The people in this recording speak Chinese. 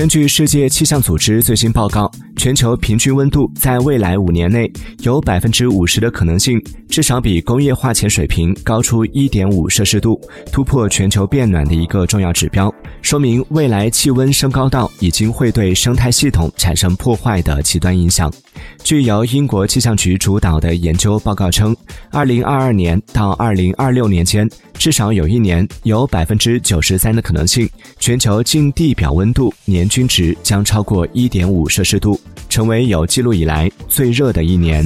根据世界气象组织最新报告，全球平均温度在未来五年内有百分之五十的可能性，至少比工业化前水平高出一点五摄氏度，突破全球变暖的一个重要指标，说明未来气温升高到已经会对生态系统产生破坏的极端影响。据由英国气象局主导的研究报告称，二零二二年到二零二六年间，至少有一年有百分之九十三的可能性，全球近地表温度年均值将超过一点五摄氏度，成为有记录以来最热的一年。